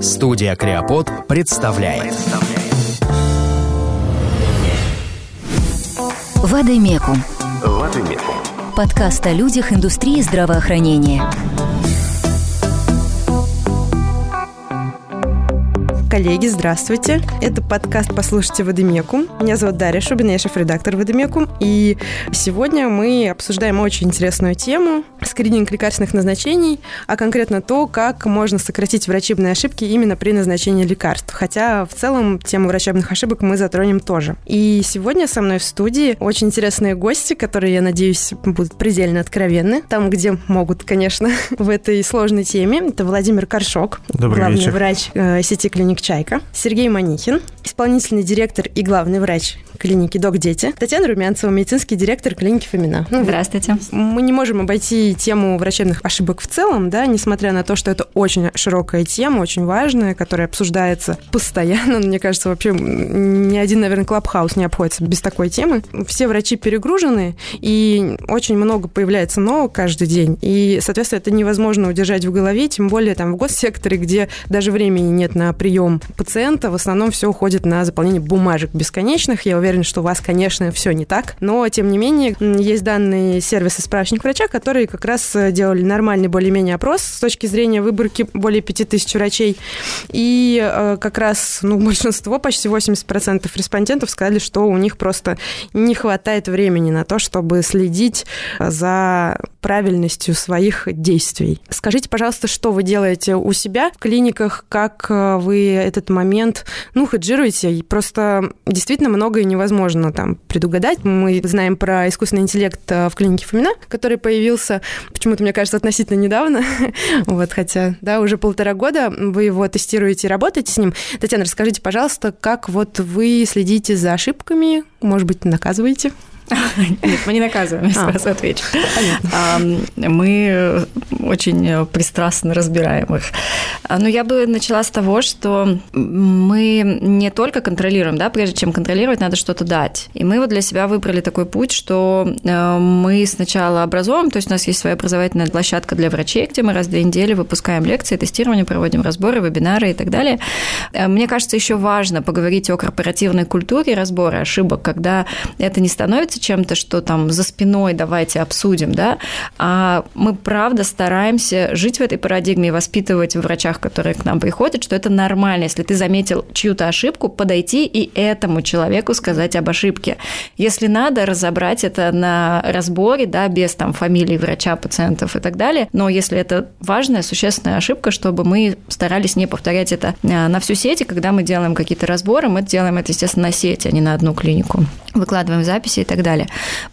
Студия Креопод представляет. Вадимекум. Подкаст о людях индустрии здравоохранения. Коллеги, здравствуйте. Это подкаст «Послушайте Водомекум». Меня зовут Дарья Шубина, я шеф-редактор Водомекум. И сегодня мы обсуждаем очень интересную тему – скрининг лекарственных назначений, а конкретно то, как можно сократить врачебные ошибки именно при назначении лекарств. Хотя в целом тему врачебных ошибок мы затронем тоже. И сегодня со мной в студии очень интересные гости, которые, я надеюсь, будут предельно откровенны. Там, где могут, конечно, в этой сложной теме. Это Владимир Коршок, Добрый главный вечер. врач э, сети клиник «Чайка», Сергей Манихин, исполнительный директор и главный врач клиники «Док Дети», Татьяна Румянцева, медицинский директор клиники «Фомина». Ну, Здравствуйте. мы не можем обойти тему врачебных ошибок в целом, да, несмотря на то, что это очень широкая тема, очень важная, которая обсуждается постоянно. Мне кажется, вообще ни один, наверное, клабхаус не обходится без такой темы. Все врачи перегружены, и очень много появляется нового каждый день. И, соответственно, это невозможно удержать в голове, тем более там в госсекторе, где даже времени нет на прием пациента, в основном все уходит на заполнение бумажек бесконечных. Я уверена, что у вас, конечно, все не так. Но, тем не менее, есть данные сервиса «Справочник врача», которые как раз э, делали нормальный более-менее опрос с точки зрения выборки более 5000 врачей. И э, как раз ну, большинство, почти 80% респондентов сказали, что у них просто не хватает времени на то, чтобы следить э, за правильностью своих действий. Скажите, пожалуйста, что вы делаете у себя в клиниках, как вы этот момент, ну, хеджируете? И Просто действительно многое невозможно там предугадать. Мы знаем про искусственный интеллект э, в клинике Фомина, который появился, почему-то, мне кажется, относительно недавно. вот, хотя, да, уже полтора года вы его тестируете и работаете с ним. Татьяна, расскажите, пожалуйста, как вот вы следите за ошибками, может быть, наказываете? Нет, мы не наказываем, А. сразу отвечу. Мы очень пристрастно разбираем их. А, Но я бы начала с того, что мы не только контролируем, да, прежде чем контролировать, надо что-то дать. И мы вот для себя выбрали такой путь, что э, мы сначала образуем, то есть у нас есть своя образовательная площадка для врачей, где мы раз в две недели выпускаем лекции, тестирование, проводим разборы, вебинары и так далее. Э, Мне кажется, еще важно поговорить о корпоративной культуре разбора ошибок, когда это не становится чем-то, что там за спиной давайте обсудим, да, а мы правда стараемся жить в этой парадигме и воспитывать в врачах, которые к нам приходят, что это нормально, если ты заметил чью-то ошибку, подойти и этому человеку сказать об ошибке. Если надо, разобрать это на разборе, да, без там фамилии врача, пациентов и так далее, но если это важная, существенная ошибка, чтобы мы старались не повторять это а, на всю сеть, и когда мы делаем какие-то разборы, мы делаем это, естественно, на сети, а не на одну клинику. Выкладываем записи и так далее.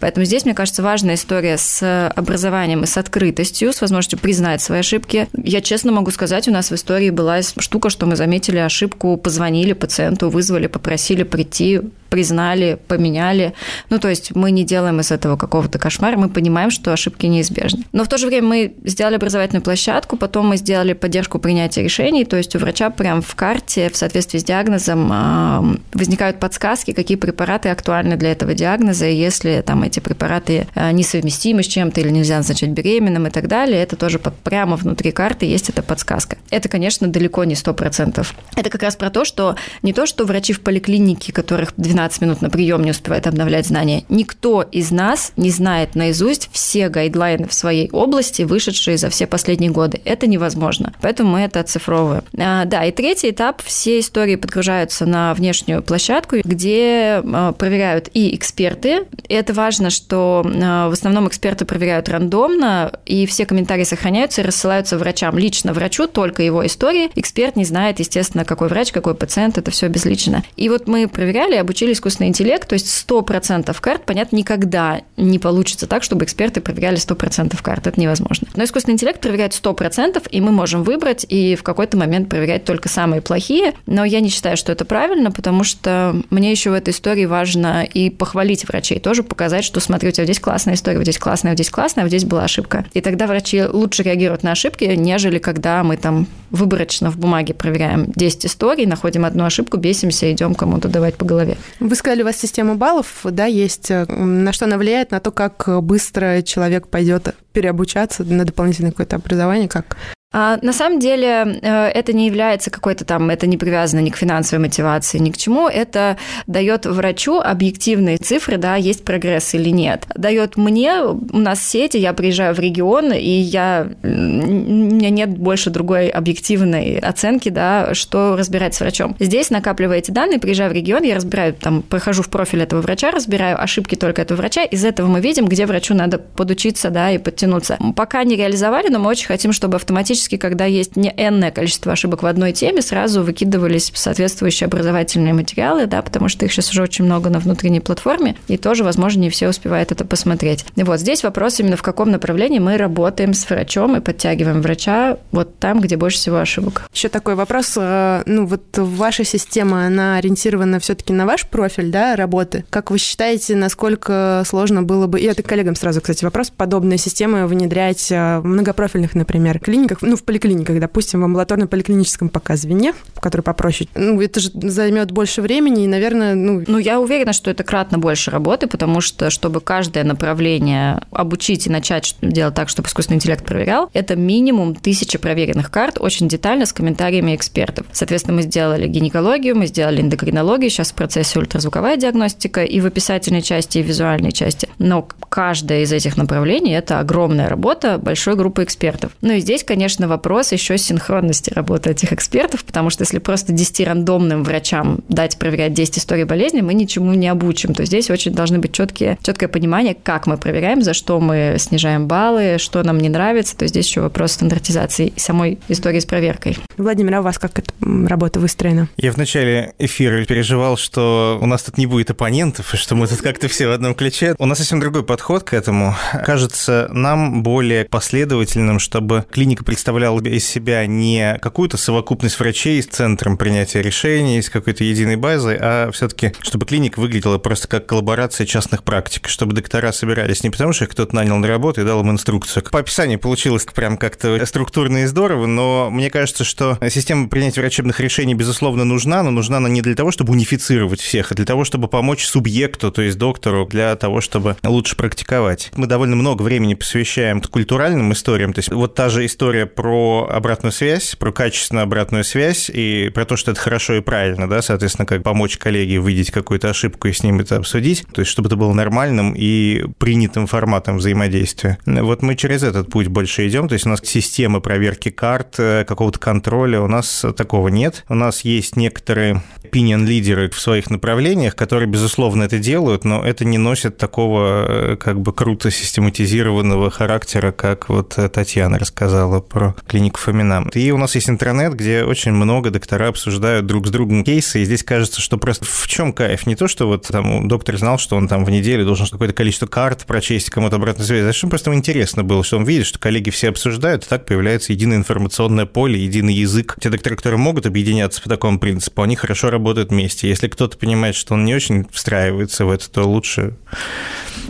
Поэтому здесь, мне кажется, важная история с образованием и с открытостью, с возможностью признать свои ошибки. Я честно могу сказать, у нас в истории была штука, что мы заметили ошибку, позвонили пациенту, вызвали, попросили прийти, признали, поменяли. Ну, то есть мы не делаем из этого какого-то кошмара, мы понимаем, что ошибки неизбежны. Но в то же время мы сделали образовательную площадку, потом мы сделали поддержку принятия решений, то есть у врача прям в карте в соответствии с диагнозом возникают подсказки, какие препараты актуальны для этого диагноза, и если там эти препараты а, несовместимы с чем-то или нельзя назначать беременным и так далее, это тоже под- прямо внутри карты есть эта подсказка. Это, конечно, далеко не 100%. Это как раз про то, что не то, что врачи в поликлинике, которых 12 минут на прием не успевают обновлять знания, никто из нас не знает наизусть все гайдлайны в своей области, вышедшие за все последние годы. Это невозможно. Поэтому мы это оцифровываем. А, да, и третий этап. Все истории подгружаются на внешнюю площадку, где а, проверяют и эксперты. И это важно, что а, в основном эксперты проверяют рандомно, и все комментарии сохраняются и рассылаются врачам. Лично врачу только его истории. Эксперт не знает, естественно, какой врач, какой пациент, это все безлично. И вот мы проверяли, обучили искусственный интеллект, то есть 100% карт, понятно, никогда не получится так, чтобы эксперты проверяли 100% карт, это невозможно. Но искусственный интеллект проверяет 100%, и мы можем выбрать и в какой-то момент проверять только самые плохие, но я не считаю, что это правильно, потому что мне еще в этой истории важно и похвалить врачей, тоже показать, что смотри, у тебя здесь классная история, вот здесь классная, вот здесь классная, вот здесь была ошибка. И тогда врачи лучше реагируют на ошибки, нежели когда мы там выборочно в бумаге проверяем 10 историй, находим одну ошибку, бесимся, идем кому-то давать по голове. Вы сказали, у вас система баллов, да, есть. На что она влияет? На то, как быстро человек пойдет переобучаться на дополнительное какое-то образование, как А на самом деле э, это не является какой-то там, это не привязано ни к финансовой мотивации, ни к чему. Это дает врачу объективные цифры, да, есть прогресс или нет. Дает мне, у нас сети, я приезжаю в регион, и я, у меня нет больше другой объективной оценки, да, что разбирать с врачом. Здесь накапливая эти данные, приезжаю в регион, я разбираю, там, прохожу в профиль этого врача, разбираю ошибки только этого врача, из этого мы видим, где врачу надо подучиться, да, и подтянуться. Пока не реализовали, но мы очень хотим, чтобы автоматически автоматически, когда есть не энное количество ошибок в одной теме, сразу выкидывались соответствующие образовательные материалы, да, потому что их сейчас уже очень много на внутренней платформе, и тоже, возможно, не все успевают это посмотреть. И вот здесь вопрос именно в каком направлении мы работаем с врачом и подтягиваем врача вот там, где больше всего ошибок. Еще такой вопрос. Э, ну, вот ваша система, она ориентирована все-таки на ваш профиль, да, работы. Как вы считаете, насколько сложно было бы, и это коллегам сразу, кстати, вопрос, подобные системы внедрять э, в многопрофильных, например, клиниках, ну, в поликлиниках, допустим, в амбулаторно-поликлиническом пока звене, который попроще, ну, это же займет больше времени, и, наверное, ну... Ну, я уверена, что это кратно больше работы, потому что, чтобы каждое направление обучить и начать делать так, чтобы искусственный интеллект проверял, это минимум тысяча проверенных карт, очень детально, с комментариями экспертов. Соответственно, мы сделали гинекологию, мы сделали эндокринологию, сейчас в процессе ультразвуковая диагностика и в описательной части, и в визуальной части. Но каждое из этих направлений – это огромная работа большой группы экспертов. Ну и здесь, конечно, конечно, вопрос еще синхронности работы этих экспертов, потому что если просто 10 рандомным врачам дать проверять 10 историй болезни, мы ничему не обучим. То здесь очень должны быть четкие, четкое понимание, как мы проверяем, за что мы снижаем баллы, что нам не нравится. То есть здесь еще вопрос стандартизации самой истории с проверкой. Владимир, а у вас как эта работа выстроена? Я в начале эфира переживал, что у нас тут не будет оппонентов, и что мы тут как-то все в одном ключе. У нас совсем другой подход к этому. Кажется нам более последовательным, чтобы клиника представляла представлял из себя не какую-то совокупность врачей с центром принятия решений, с какой-то единой базой, а все-таки, чтобы клиника выглядела просто как коллаборация частных практик, чтобы доктора собирались не потому, что их кто-то нанял на работу и дал им инструкцию. По описанию получилось прям как-то структурно и здорово, но мне кажется, что система принятия врачебных решений, безусловно, нужна, но нужна она не для того, чтобы унифицировать всех, а для того, чтобы помочь субъекту, то есть доктору, для того, чтобы лучше практиковать. Мы довольно много времени посвящаем культуральным историям, то есть вот та же история про обратную связь, про качественную обратную связь и про то, что это хорошо и правильно, да, соответственно, как помочь коллеге увидеть какую-то ошибку и с ним это обсудить, то есть чтобы это было нормальным и принятым форматом взаимодействия. Вот мы через этот путь больше идем, то есть у нас системы проверки карт, э, какого-то контроля, у нас такого нет. У нас есть некоторые opinion-лидеры в своих направлениях, которые, безусловно, это делают, но это не носит такого э, как бы круто систематизированного характера, как вот Татьяна рассказала про клинику Фомина. И у нас есть интернет, где очень много доктора обсуждают друг с другом кейсы, и здесь кажется, что просто в чем кайф? Не то, что вот там доктор знал, что он там в неделю должен какое-то количество карт прочесть, кому-то обратную связь, а что просто интересно было, что он видит, что коллеги все обсуждают, и так появляется единое информационное поле, единый язык. Те докторы, которые могут объединяться по такому принципу, они хорошо работают вместе. Если кто-то понимает, что он не очень встраивается в это, то лучше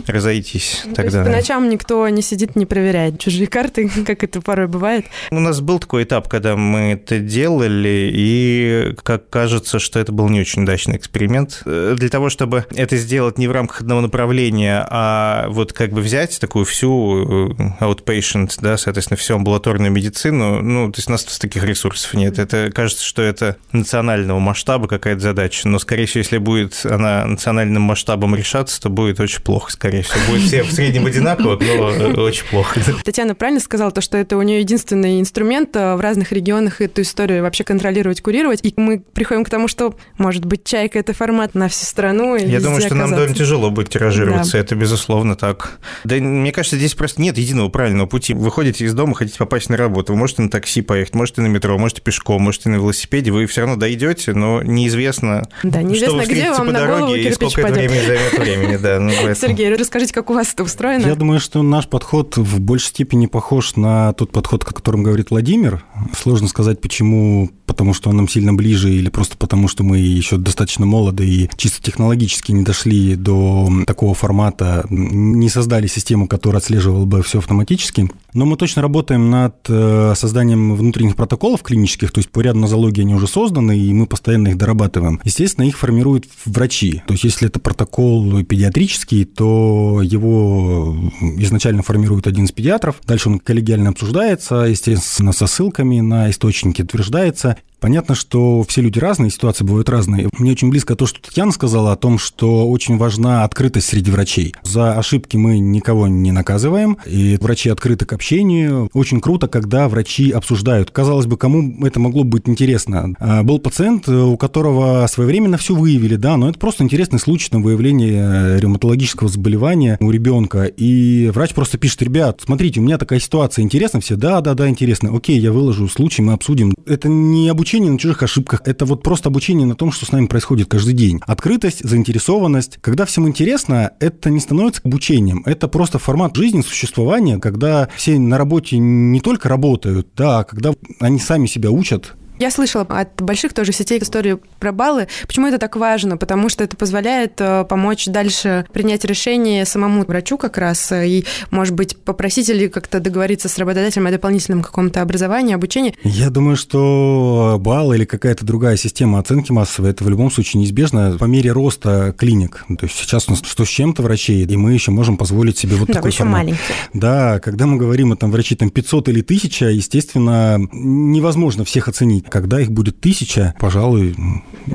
разойтись ну, тогда. по ночам никто не сидит, не проверяет чужие карты, как это порой бывает. У нас был такой этап, когда мы это делали, и как кажется, что это был не очень удачный эксперимент. Для того, чтобы это сделать не в рамках одного направления, а вот как бы взять такую всю э, outpatient, да, соответственно, всю амбулаторную медицину, ну, то есть у нас таких ресурсов нет. Это кажется, что это национального масштаба какая-то задача, но, скорее всего, если будет она национальным масштабом решаться, то будет очень плохо, скорее всего. Будет все в среднем одинаково, но э, очень плохо. Татьяна правильно сказала, то, что это у нее единственный инструмент э, в разных регионах эту историю вообще контролировать, курировать. И мы приходим к тому, что, может быть, чайка – это формат на всю страну. И Я думаю, что оказаться. нам довольно тяжело будет тиражироваться, да. это безусловно так. Да мне кажется, здесь просто нет единого правильного пути. Вы ходите из дома, хотите попасть на работу, вы можете на такси поехать, можете на метро, можете пешком, можете на велосипеде, вы все равно дойдете, но неизвестно, да, неизвестно что вы где вам по на дороге и сколько это времени займет времени. Да, ну, Сергей, расскажите, как у вас это устроено? Я думаю, что наш подход в большей степени похож на тот подход, котором говорит Владимир. Сложно сказать, почему потому что он нам сильно ближе или просто потому, что мы еще достаточно молоды и чисто технологически не дошли до такого формата, не создали систему, которая отслеживала бы все автоматически. Но мы точно работаем над э, созданием внутренних протоколов клинических, то есть по ряду нозологии они уже созданы, и мы постоянно их дорабатываем. Естественно, их формируют врачи. То есть если это протокол педиатрический, то его изначально формирует один из педиатров, дальше он коллегиально обсуждается, естественно, со ссылками на источники утверждается. Понятно, что все люди разные, ситуации бывают разные. Мне очень близко то, что Татьяна сказала о том, что очень важна открытость среди врачей. За ошибки мы никого не наказываем, и врачи открыты к общению. Очень круто, когда врачи обсуждают. Казалось бы, кому это могло быть интересно? А, был пациент, у которого своевременно все выявили, да, но это просто интересный случай на выявление ревматологического заболевания у ребенка. И врач просто пишет, ребят, смотрите, у меня такая ситуация, интересно все? Да, да, да, интересно. Окей, я выложу случай, мы обсудим. Это не обучение обучение на чужих ошибках. Это вот просто обучение на том, что с нами происходит каждый день. Открытость, заинтересованность. Когда всем интересно, это не становится обучением. Это просто формат жизни, существования, когда все на работе не только работают, да, а когда они сами себя учат я слышала от больших тоже сетей историю про баллы. Почему это так важно? Потому что это позволяет э, помочь дальше принять решение самому врачу как раз э, и, может быть, попросить или как-то договориться с работодателем о дополнительном каком-то образовании, обучении. Я думаю, что балл или какая-то другая система оценки массовой, это в любом случае неизбежно по мере роста клиник. То есть сейчас у нас 100 с чем-то врачей, и мы еще можем позволить себе вот да, такой еще формат. маленький. Да, когда мы говорим о там врачи там 500 или 1000, естественно, невозможно всех оценить. Когда их будет тысяча, пожалуй,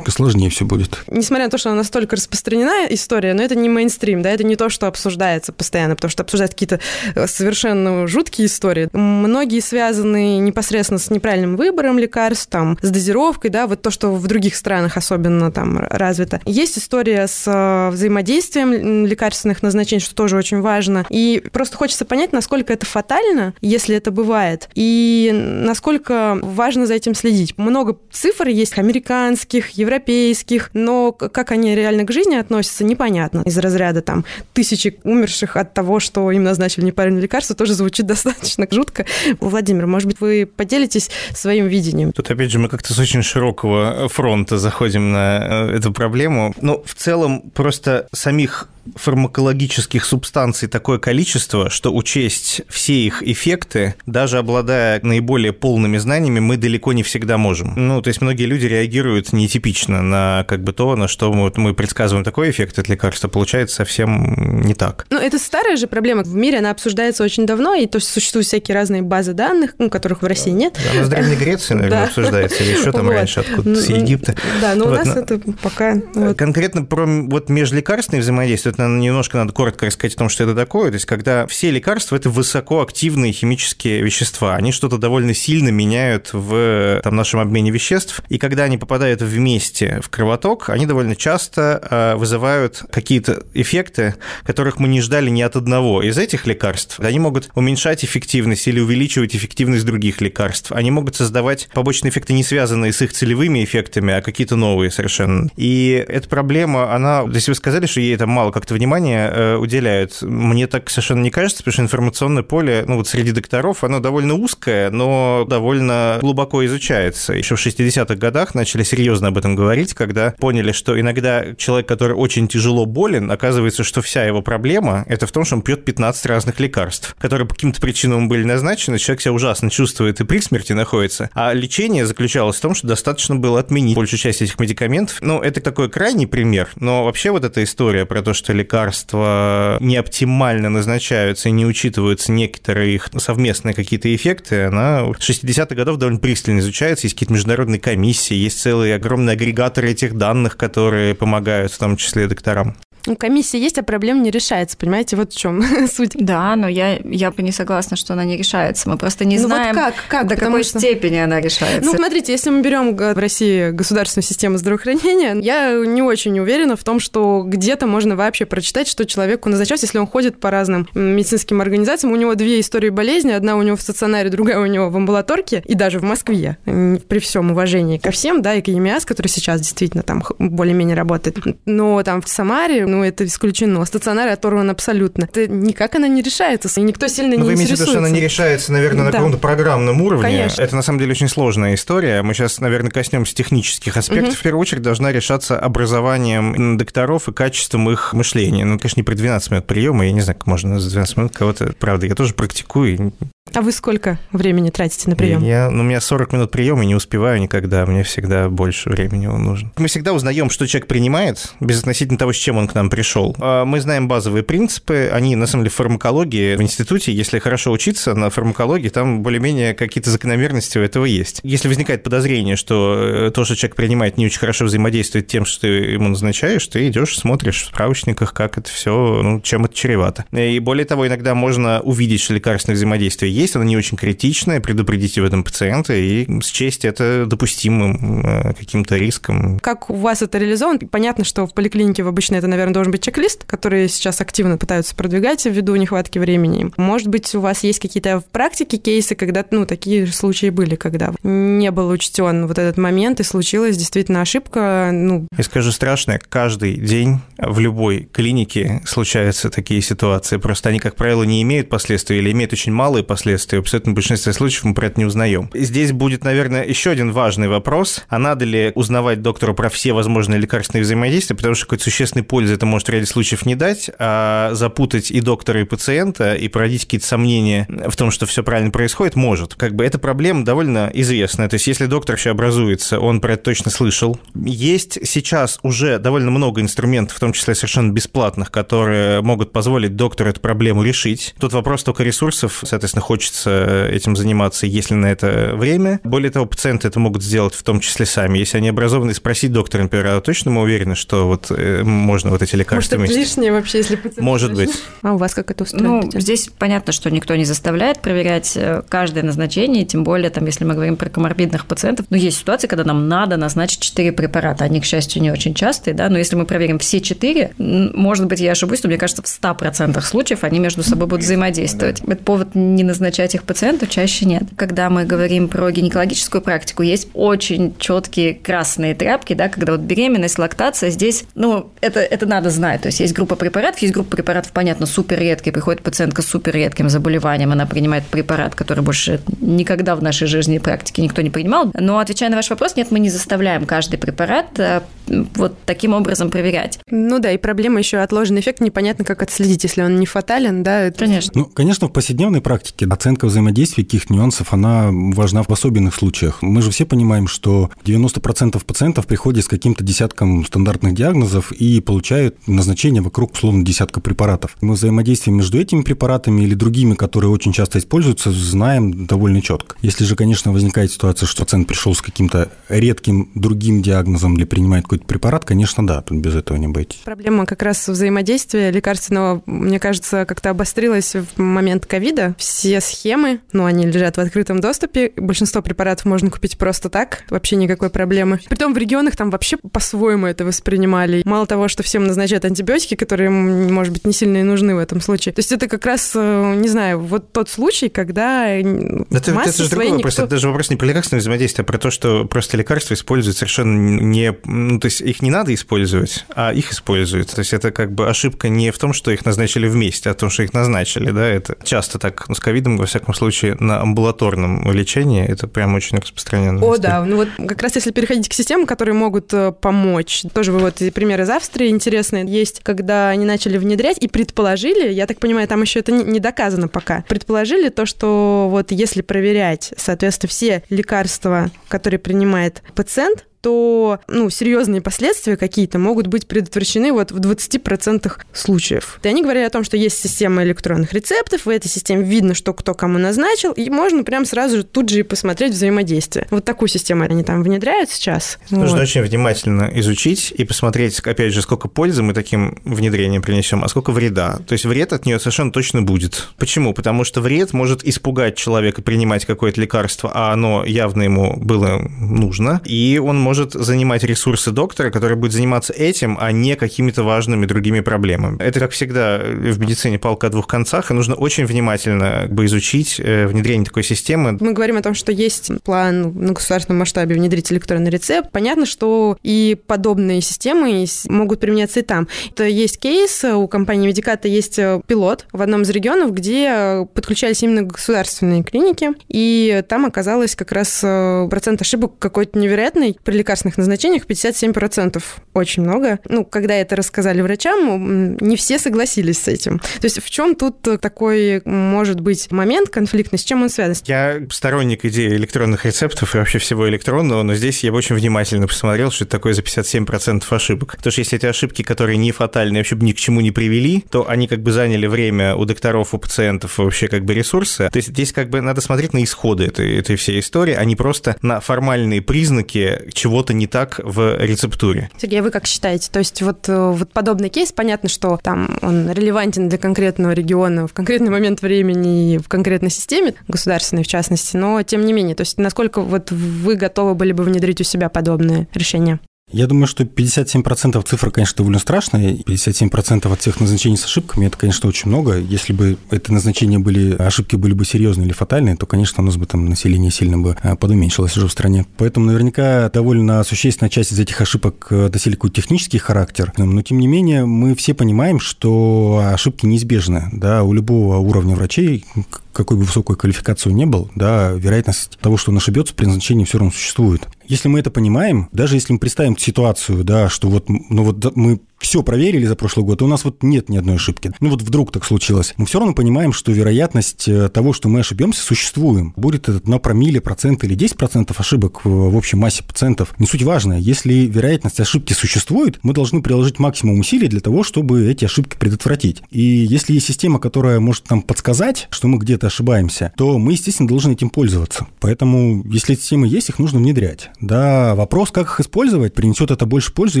сложнее все будет. Несмотря на то, что она настолько распространена история, но это не мейнстрим, да, это не то, что обсуждается постоянно, потому что обсуждают какие-то э, совершенно жуткие истории. Многие связаны непосредственно с неправильным выбором лекарств, там, с дозировкой, да, вот то, что в других странах особенно там развито. Есть история с э, взаимодействием лекарственных назначений, что тоже очень важно. И просто хочется понять, насколько это фатально, если это бывает, и насколько важно за этим следить судить. Много цифр есть американских, европейских, но как они реально к жизни относятся, непонятно. Из разряда там тысячи умерших от того, что им назначили неправильное лекарство, тоже звучит достаточно жутко. Владимир, может быть, вы поделитесь своим видением? Тут, опять же, мы как-то с очень широкого фронта заходим на э, эту проблему. Но в целом просто самих фармакологических субстанций такое количество, что учесть все их эффекты, даже обладая наиболее полными знаниями, мы далеко не всегда можем. Ну, то есть многие люди реагируют нетипично на как бы то, на что мы, мы предсказываем такой эффект от лекарства, получается совсем не так. Ну, это старая же проблема. В мире она обсуждается очень давно, и то есть существуют всякие разные базы данных, ну, которых в России нет. Да, она с Древней Греции, наверное, обсуждается, или еще там раньше, откуда с Египта. Да, но у нас это пока... Конкретно про вот межлекарственные взаимодействия, это, наверное, немножко надо коротко рассказать о том, что это такое. То есть, когда все лекарства – это высокоактивные химические вещества, они что-то довольно сильно меняют в там, нашем обмене веществ, и когда они попадают вместе в кровоток, они довольно часто э, вызывают какие-то эффекты, которых мы не ждали ни от одного из этих лекарств. Они могут уменьшать эффективность или увеличивать эффективность других лекарств. Они могут создавать побочные эффекты, не связанные с их целевыми эффектами, а какие-то новые совершенно. И эта проблема, она, если вы сказали, что ей там мало как-то внимание э, уделяют. Мне так совершенно не кажется, потому что информационное поле, ну вот среди докторов, оно довольно узкое, но довольно глубоко изучается. Еще в 60-х годах начали серьезно об этом говорить, когда поняли, что иногда человек, который очень тяжело болен, оказывается, что вся его проблема – это в том, что он пьет 15 разных лекарств, которые по каким-то причинам были назначены, человек себя ужасно чувствует и при смерти находится. А лечение заключалось в том, что достаточно было отменить большую часть этих медикаментов. Ну, это такой крайний пример, но вообще вот эта история про то, что лекарства не оптимально назначаются и не учитываются некоторые их совместные какие-то эффекты, она с 60-х годов довольно пристально изучается, есть какие-то международные комиссии, есть целые огромные агрегаторы этих данных, которые помогают в том числе докторам. Ну, комиссия есть, а проблема не решается, понимаете, вот в чем суть. Да, но я, я бы не согласна, что она не решается. Мы просто не ну, знаем, вот как, как, до какой что... степени она решается. Ну, смотрите, если мы берем в России государственную систему здравоохранения, я не очень уверена в том, что где-то можно вообще прочитать, что человеку назначалось, если он ходит по разным медицинским организациям. У него две истории болезни, одна у него в стационаре, другая у него в амбулаторке, и даже в Москве, при всем уважении ко всем, да, и к ЕМИАС, который сейчас действительно там более-менее работает. Но там в Самаре, ну, это исключено. Стационар оторван абсолютно. Это никак она не решается, и никто сильно Но не вы имеете в виду, что она не решается, наверное, на да. каком-то программном уровне. Конечно. Это, на самом деле, очень сложная история. Мы сейчас, наверное, коснемся технических аспектов. Угу. В первую очередь должна решаться образованием докторов и качеством их мышления. Ну, конечно, не при 12 минут приема, я не знаю, как можно за 12 минут кого-то... Правда, я тоже практикую, а вы сколько времени тратите на прием? Я, ну, у меня 40 минут приема, и не успеваю никогда, мне всегда больше времени нужно. Мы всегда узнаем, что человек принимает, без относительно того, с чем он к нам нам пришел. А мы знаем базовые принципы, они, на самом деле, в фармакологии в институте, если хорошо учиться на фармакологии, там более-менее какие-то закономерности у этого есть. Если возникает подозрение, что э, то, что человек принимает, не очень хорошо взаимодействует тем, что ты ему назначаешь, ты идешь, смотришь в справочниках, как это все, ну, чем это чревато. И более того, иногда можно увидеть, что лекарственное взаимодействие есть, оно не очень критичное, предупредить в этом пациента и счесть это допустимым э, каким-то риском. Как у вас это реализовано? Понятно, что в поликлинике обычно это, наверное, должен быть чек-лист, который сейчас активно пытаются продвигать ввиду нехватки времени. Может быть, у вас есть какие-то в практике кейсы, когда, ну, такие случаи были, когда не был учтен вот этот момент, и случилась действительно ошибка, ну... Я скажу страшное, каждый день в любой клинике случаются такие ситуации, просто они, как правило, не имеют последствий или имеют очень малые последствия, в абсолютном большинстве случаев мы про это не узнаем. Здесь будет, наверное, еще один важный вопрос, а надо ли узнавать доктору про все возможные лекарственные взаимодействия, потому что какой-то существенной пользы это может в ряде случаев не дать, а запутать и доктора, и пациента, и породить какие-то сомнения в том, что все правильно происходит, может. Как бы эта проблема довольно известная. То есть, если доктор еще образуется, он про это точно слышал. Есть сейчас уже довольно много инструментов, в том числе совершенно бесплатных, которые могут позволить доктору эту проблему решить. Тут вопрос только ресурсов, соответственно, хочется этим заниматься, если на это время. Более того, пациенты это могут сделать в том числе сами. Если они образованы, спросить доктора, например, а точно мы уверены, что вот э, можно вот эти лекарства Может, это лишнее вообще, если пациент Может быть. А у вас как это устроено? Ну, здесь понятно, что никто не заставляет проверять э, каждое назначение, тем более, там, если мы говорим про коморбидных пациентов, ну, есть ситуации, когда нам надо назначить 4 препарата, они, к счастью, не очень частые, да, но если мы проверим все 4, может быть, я ошибусь, но мне кажется, в 100% случаев они между собой будут взаимодействовать. Это повод не назначать их пациенту чаще нет. Когда мы говорим про гинекологическую практику, есть очень четкие красные тряпки, да, когда вот беременность, лактация, здесь, ну, это, это надо знать. То есть есть группа препаратов, есть группа препаратов, понятно, супер редкие. Приходит пациентка с супер редким заболеванием, она принимает препарат, который больше никогда в нашей жизни и практике никто не принимал. Но отвечая на ваш вопрос, нет, мы не заставляем каждый препарат э, вот таким образом проверять. Ну да, и проблема еще отложенный эффект, непонятно, как отследить, если он не фатален, да? Это... Конечно. Ну, конечно, в повседневной практике оценка взаимодействия каких нюансов, она важна в особенных случаях. Мы же все понимаем, что 90% пациентов приходят с каким-то десятком стандартных диагнозов и получают назначение вокруг, условно, десятка препаратов. Мы взаимодействие между этими препаратами или другими, которые очень часто используются, знаем довольно четко. Если же, конечно, возникает ситуация, что пациент пришел с каким-то редким другим диагнозом или принимает какой-то препарат, конечно, да, тут без этого не быть. Проблема как раз взаимодействия лекарственного, мне кажется, как-то обострилась в момент ковида. Все схемы, ну, они лежат в открытом доступе, большинство препаратов можно купить просто так, вообще никакой проблемы. Притом в регионах там вообще по-своему это воспринимали. Мало того, что всем назначают антибиотики, которые, может быть, не сильно и нужны в этом случае. То есть это как раз, э, не знаю, вот тот случай, когда это, это же другой никто... вопрос. Это даже вопрос не про лекарственное взаимодействие, а про то, что просто лекарства используют совершенно не... Ну, то есть их не надо использовать, а их используют. То есть это как бы ошибка не в том, что их назначили вместе, а в том, что их назначили, да, это часто так, ну, с ковидом, во всяком случае, на амбулаторном лечении это прям очень распространенно. О, да, ну вот как раз если переходить к системам, которые могут э, помочь, тоже вы вот пример из Австрии интересный есть, когда они начали внедрять и предположили, я так понимаю, там еще это не доказано пока, предположили то, что вот если проверять, соответственно, все лекарства, которые принимает пациент, то ну, серьезные последствия какие-то могут быть предотвращены вот в 20% случаев. И они говорили о том, что есть система электронных рецептов, в этой системе видно, что кто кому назначил, и можно прям сразу же тут же и посмотреть взаимодействие. Вот такую систему они там внедряют сейчас. Нужно вот. очень внимательно изучить и посмотреть, опять же, сколько пользы мы таким внедрением принесем, а сколько вреда. То есть вред от нее совершенно точно будет. Почему? Потому что вред может испугать человека принимать какое-то лекарство, а оно явно ему было нужно, и он может может занимать ресурсы доктора, который будет заниматься этим, а не какими-то важными другими проблемами. Это, как всегда, в медицине палка о двух концах, и нужно очень внимательно как бы, изучить э, внедрение такой системы. Мы говорим о том, что есть план на государственном масштабе внедрить электронный рецепт. Понятно, что и подобные системы могут применяться и там. Это есть кейс, у компании Медиката есть э, пилот в одном из регионов, где подключались именно государственные клиники, и там оказалось как раз э, процент ошибок какой-то невероятный лекарственных назначениях 57%. Очень много. Ну, когда это рассказали врачам, не все согласились с этим. То есть в чем тут такой может быть момент конфликтный, с чем он связан? Я сторонник идеи электронных рецептов и вообще всего электронного, но здесь я очень внимательно посмотрел, что это такое за 57% ошибок. Потому что если эти ошибки, которые не фатальны, вообще ни к чему не привели, то они как бы заняли время у докторов, у пациентов, вообще как бы ресурсы. То есть здесь как бы надо смотреть на исходы этой, этой всей истории, а не просто на формальные признаки чего-то не так в рецептуре. Сергей, вы как считаете? То есть вот, э, вот подобный кейс, понятно, что там он релевантен для конкретного региона в конкретный момент времени и в конкретной системе, государственной в частности, но тем не менее, то есть насколько вот вы готовы были бы внедрить у себя подобное решение? Я думаю, что 57% цифра, конечно, довольно страшная. 57% от всех назначений с ошибками – это, конечно, очень много. Если бы это назначения были, ошибки были бы серьезные или фатальные, то, конечно, у нас бы там население сильно бы а, подуменьшилось уже в стране. Поэтому наверняка довольно существенная часть из этих ошибок э, носили какой-то технический характер. Но, тем не менее, мы все понимаем, что ошибки неизбежны. Да, у любого уровня врачей, какой бы высокой квалификации не был, да, вероятность того, что он ошибется при назначении все равно существует. Если мы это понимаем, даже если мы представим ситуацию, да, что вот, ну вот мы все проверили за прошлый год, и у нас вот нет ни одной ошибки. Ну вот вдруг так случилось. Мы все равно понимаем, что вероятность э, того, что мы ошибемся, существует. Будет это на промилле процент или 10% ошибок в общей массе пациентов. Не суть важно. Если вероятность ошибки существует, мы должны приложить максимум усилий для того, чтобы эти ошибки предотвратить. И если есть система, которая может нам подсказать, что мы где-то ошибаемся, то мы, естественно, должны этим пользоваться. Поэтому, если системы есть, их нужно внедрять. Да, вопрос, как их использовать, принесет это больше пользы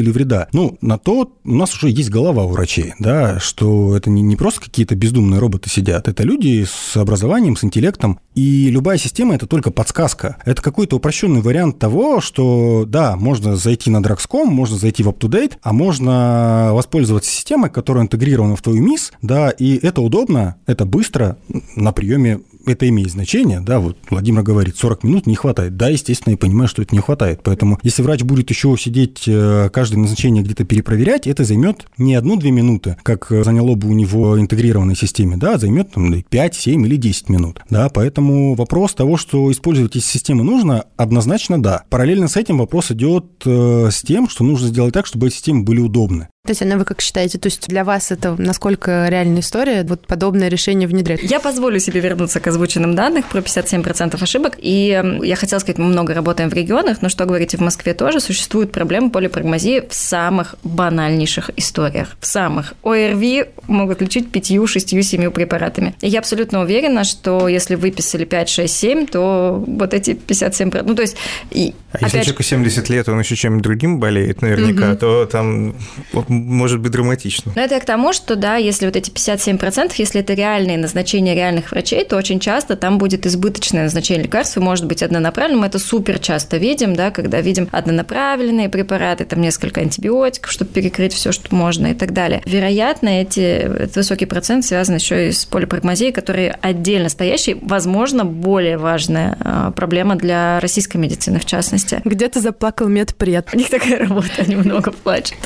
или вреда. Ну, на то у нас уже есть голова у врачей, да, что это не, не просто какие-то бездумные роботы сидят, это люди с образованием, с интеллектом, и любая система – это только подсказка. Это какой-то упрощенный вариант того, что, да, можно зайти на Drax.com, можно зайти в UpToDate, а можно воспользоваться системой, которая интегрирована в твою МИС, да, и это удобно, это быстро, на приеме это имеет значение, да, вот Владимир говорит, 40 минут не хватает. Да, естественно, я понимаю, что это не хватает. Поэтому, если врач будет еще сидеть э, каждое назначение где-то перепроверять, это займет не одну-две минуты, как заняло бы у него интегрированной системе, да, займет там 5, 7 или 10 минут. Да, поэтому вопрос того, что использовать эти системы нужно, однозначно да. Параллельно с этим вопрос идет э, с тем, что нужно сделать так, чтобы эти системы были удобны. Татьяна, вы как считаете, то есть для вас это насколько реальная история, вот подобное решение внедрять? Я позволю себе вернуться к озвученным данным про 57% ошибок. И я хотела сказать, мы много работаем в регионах, но что говорите, в Москве тоже существует проблема полипрагмазии в самых банальнейших историях. В самых. ОРВИ могут лечить 5, 6, 7 препаратами. И я абсолютно уверена, что если выписали 5, 6, 7, то вот эти 57%, ну то есть... И, а опять... если человеку 70 лет, он еще чем-нибудь другим болеет наверняка, угу. то там может быть драматично. Но это к тому, что, да, если вот эти 57%, если это реальные назначения реальных врачей, то очень часто там будет избыточное назначение лекарств, и может быть однонаправленным. Мы это супер часто видим, да, когда видим однонаправленные препараты, там несколько антибиотиков, чтобы перекрыть все, что можно и так далее. Вероятно, эти, этот высокий процент связан еще и с полипрагмазией, которая отдельно стоящий, возможно, более важная а, проблема для российской медицины в частности. Где-то заплакал медпред. У них такая работа, они много плачут.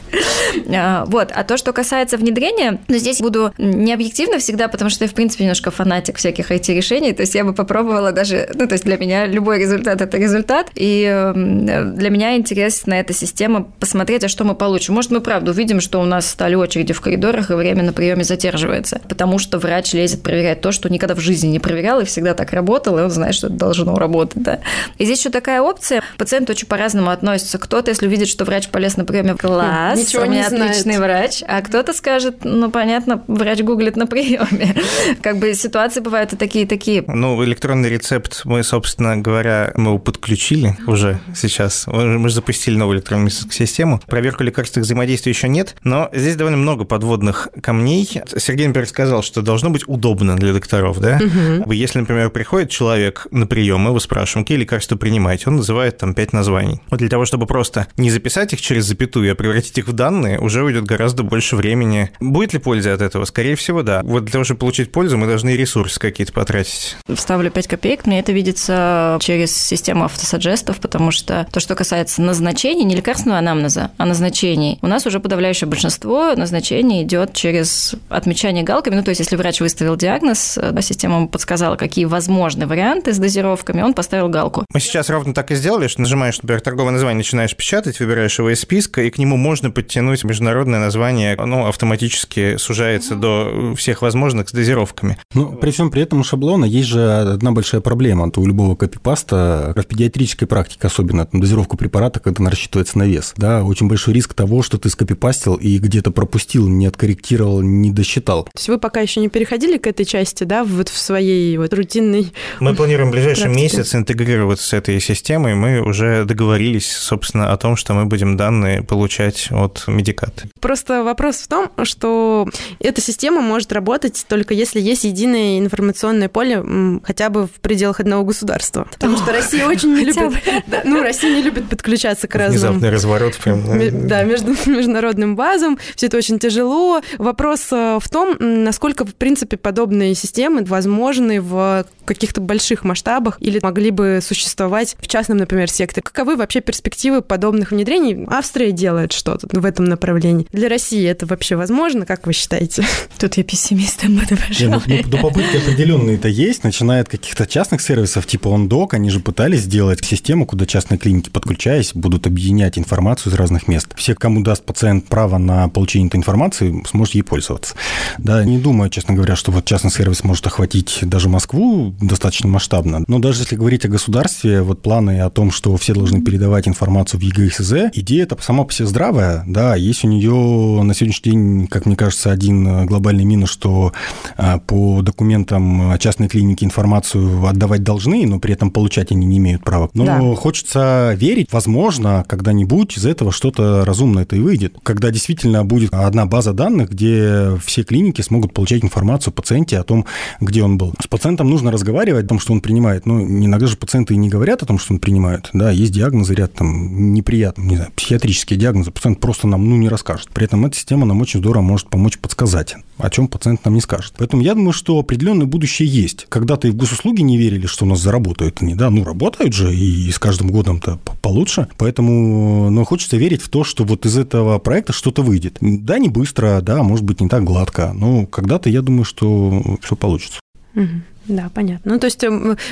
А, вот. А то, что касается внедрения, ну, здесь буду не объективно всегда, потому что я, в принципе, немножко фанатик всяких IT-решений, то есть я бы попробовала даже, ну, то есть для меня любой результат – это результат, и для меня интересна эта система посмотреть, а что мы получим. Может, мы правда увидим, что у нас стали очереди в коридорах, и время на приеме задерживается, потому что врач лезет проверять то, что никогда в жизни не проверял, и всегда так работал, и он знает, что это должно работать, да. И здесь еще такая опция, пациент очень по-разному относится. Кто-то, если увидит, что врач полез на приеме, класс, Ничего не знает отличный врач, а кто-то скажет, ну, понятно, врач гуглит на приеме. Как бы ситуации бывают и такие, и такие. Ну, электронный рецепт мы, собственно говоря, мы его подключили уже сейчас. Мы же запустили новую электронную систему. Проверку лекарственных взаимодействий еще нет, но здесь довольно много подводных камней. Сергей, например, сказал, что должно быть удобно для докторов, да? Угу. Если, например, приходит человек на прием, мы его спрашиваем, какие лекарства принимаете, он называет там пять названий. Вот для того, чтобы просто не записать их через запятую, а превратить их в данные, уже уйдет гораздо больше времени. Будет ли польза от этого? Скорее всего, да. Вот для того, чтобы получить пользу, мы должны ресурсы какие-то потратить. Вставлю 5 копеек. Мне это видится через систему автосаджестов, потому что то, что касается назначений, не лекарственного анамнеза, а назначений, у нас уже подавляющее большинство назначений идет через отмечание галками. Ну, то есть, если врач выставил диагноз, система ему подсказала, какие возможны варианты с дозировками, он поставил галку. Мы сейчас ровно так и сделали, что нажимаешь, например, торговое название, начинаешь печатать, выбираешь его из списка, и к нему можно подтянуть международное название, оно автоматически сужается до всех возможных с дозировками. Но при всем при этом у шаблона есть же одна большая проблема. То у любого копипаста, в педиатрической практике особенно, там, дозировку препарата, когда она рассчитывается на вес, да, очень большой риск того, что ты скопипастил и где-то пропустил, не откорректировал, не досчитал. То есть вы пока еще не переходили к этой части, да, вот в своей вот рутинной Мы планируем в ближайший практике. месяц интегрироваться с этой системой. Мы уже договорились, собственно, о том, что мы будем данные получать от Медикаты. Просто вопрос в том, что эта система может работать только если есть единое информационное поле хотя бы в пределах одного государства. Потому что Россия очень не любит... Ну, Россия не любит подключаться к разным... Внезапный разворот прям. Да, между международным базам. Все это очень тяжело. Вопрос э, в том, насколько, в принципе, подобные системы возможны в каких-то больших масштабах или могли бы существовать в частном, например, секторе. Каковы вообще перспективы подобных внедрений? Австрия делает что-то в этом направлении. Для России это вообще возможно, как вы считаете? Тут я пессимистом буду, пожалуй. Ну, ну, попытки определенные-то есть, начиная от каких-то частных сервисов типа OnDoc, они же пытались сделать систему, куда частные клиники, подключаясь, будут объединять информацию из разных мест. Все, кому даст пациент право на получение этой информации, сможет ей пользоваться. Да, не думаю, честно говоря, что вот частный сервис может охватить даже Москву достаточно масштабно. Но даже если говорить о государстве, вот планы о том, что все должны передавать информацию в ЕГСЗ, идея это сама по себе здравая, да, есть у нее на сегодняшний день, как мне кажется, один глобальный минус, что а, по документам частной клиники информацию отдавать должны, но при этом получать они не имеют права. Но да. хочется верить, возможно, когда-нибудь из этого что-то разумное это и выйдет. Когда действительно будет одна база данных, где все клиники смогут получать информацию о пациенте, о том, где он был. С пациентом нужно разговаривать о том, что он принимает. Но иногда же пациенты и не говорят о том, что он принимает. Да, есть диагнозы, ряд там неприятных, не знаю, психиатрические диагнозы. Пациент просто нам ну, не расскажет. При этом эта система нам очень здорово может помочь подсказать, о чем пациент нам не скажет. Поэтому я думаю, что определенное будущее есть. Когда-то и в госуслуги не верили, что у нас заработают они, да, ну, работают же, и с каждым годом-то получше. Поэтому, ну, хочется верить в то, что вот из этого проекта что-то выйдет. Да, не быстро, да, может быть, не так гладко, но когда-то я думаю, что все получится. Угу. Да, понятно. Ну, то есть э,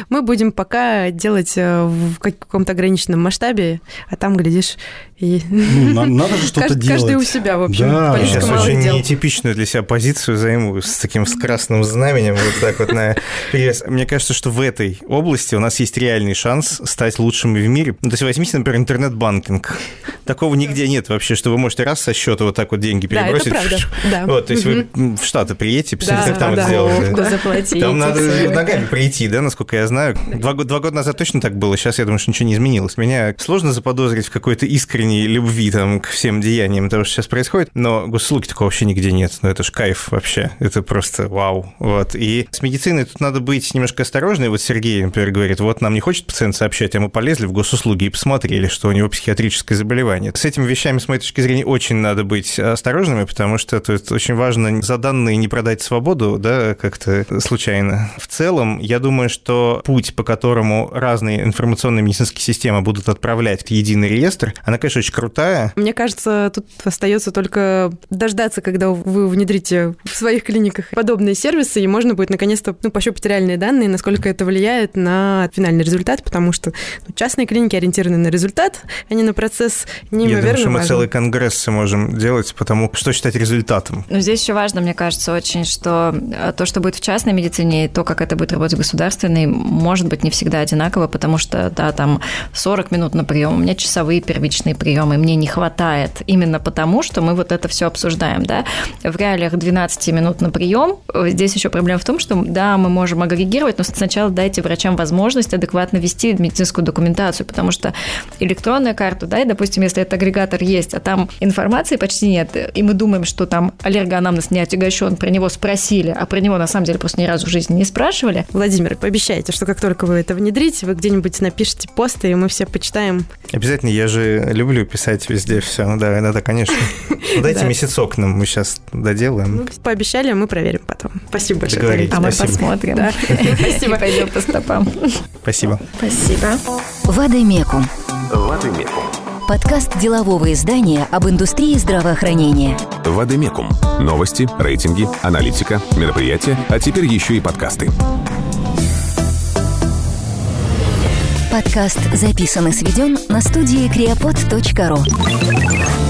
мы будем пока делать э, в каком-то ограниченном масштабе, а там, глядишь, и... Ну, надо же что-то делать. Каждый у себя, в общем. Да. Сейчас очень дел. нетипичную для себя позицию займу с таким с красным знаменем вот так вот на перевес. Мне кажется, что в этой области у нас есть реальный шанс стать лучшими в мире. Ну, то есть возьмите, например, интернет-банкинг. Такого нигде нет вообще, что вы можете раз со счета вот так вот деньги перебросить. Да, это правда. Да. Вот, то есть вы в Штаты приедете, посмотрите, как там это сделали. Там надо ногами прийти, да, насколько я знаю. Два, два года назад точно так было, сейчас я думаю, что ничего не изменилось. Меня сложно заподозрить в какой-то искренней любви там к всем деяниям того, что сейчас происходит, но госуслуги такого вообще нигде нет. Ну, это ж кайф вообще. Это просто вау. Вот. И с медициной тут надо быть немножко осторожной. Вот Сергей, например, говорит, вот нам не хочет пациент сообщать, а мы полезли в госуслуги и посмотрели, что у него психиатрическое заболевание. С этими вещами, с моей точки зрения, очень надо быть осторожными, потому что тут очень важно за данные не продать свободу, да, как-то случайно. В целом, я думаю, что путь, по которому разные информационные медицинские системы будут отправлять в единый реестр, она, конечно, очень крутая. Мне кажется, тут остается только дождаться, когда вы внедрите в своих клиниках подобные сервисы, и можно будет наконец-то ну, пощупать реальные данные, насколько это влияет на финальный результат, потому что ну, частные клиники ориентированы на результат, а не на процесс неимоверно Я думаю, что мы важен. целый конгресс можем делать, потому что считать результатом. Но здесь еще важно, мне кажется, очень, что э, то, что будет в частной медицине, и то, как это будет работать в государственной, может быть не всегда одинаково, потому что, да, там 40 минут на прием, у меня часовые первичные приемы, мне не хватает именно потому, что мы вот это все обсуждаем, да. В реалиях 12 минут на прием, здесь еще проблема в том, что, да, мы можем агрегировать, но сначала дайте врачам возможность адекватно вести медицинскую документацию, потому что электронная карта, да, и, допустим, если этот агрегатор есть, а там информации почти нет, и мы думаем, что там аллергоанамнез не отягощен, про него спросили, а про него на самом деле просто ни разу в жизни не спрашивали. Владимир, пообещайте, что как только вы это внедрите, вы где-нибудь напишите посты, и мы все почитаем. Обязательно, я же люблю писать везде все. Ну да, да, конечно. Дайте месяцок нам, мы сейчас доделаем. Ну, пообещали, мы проверим потом. Спасибо большое. А мы посмотрим. Спасибо. Пойдем по стопам. Спасибо. Спасибо. Вадимекум. Вадимекум. Подкаст делового издания об индустрии здравоохранения. Вадимекум. Новости, рейтинги, аналитика, мероприятия, а теперь еще и подкасты. Подкаст записан и сведен на студии creapod.ru.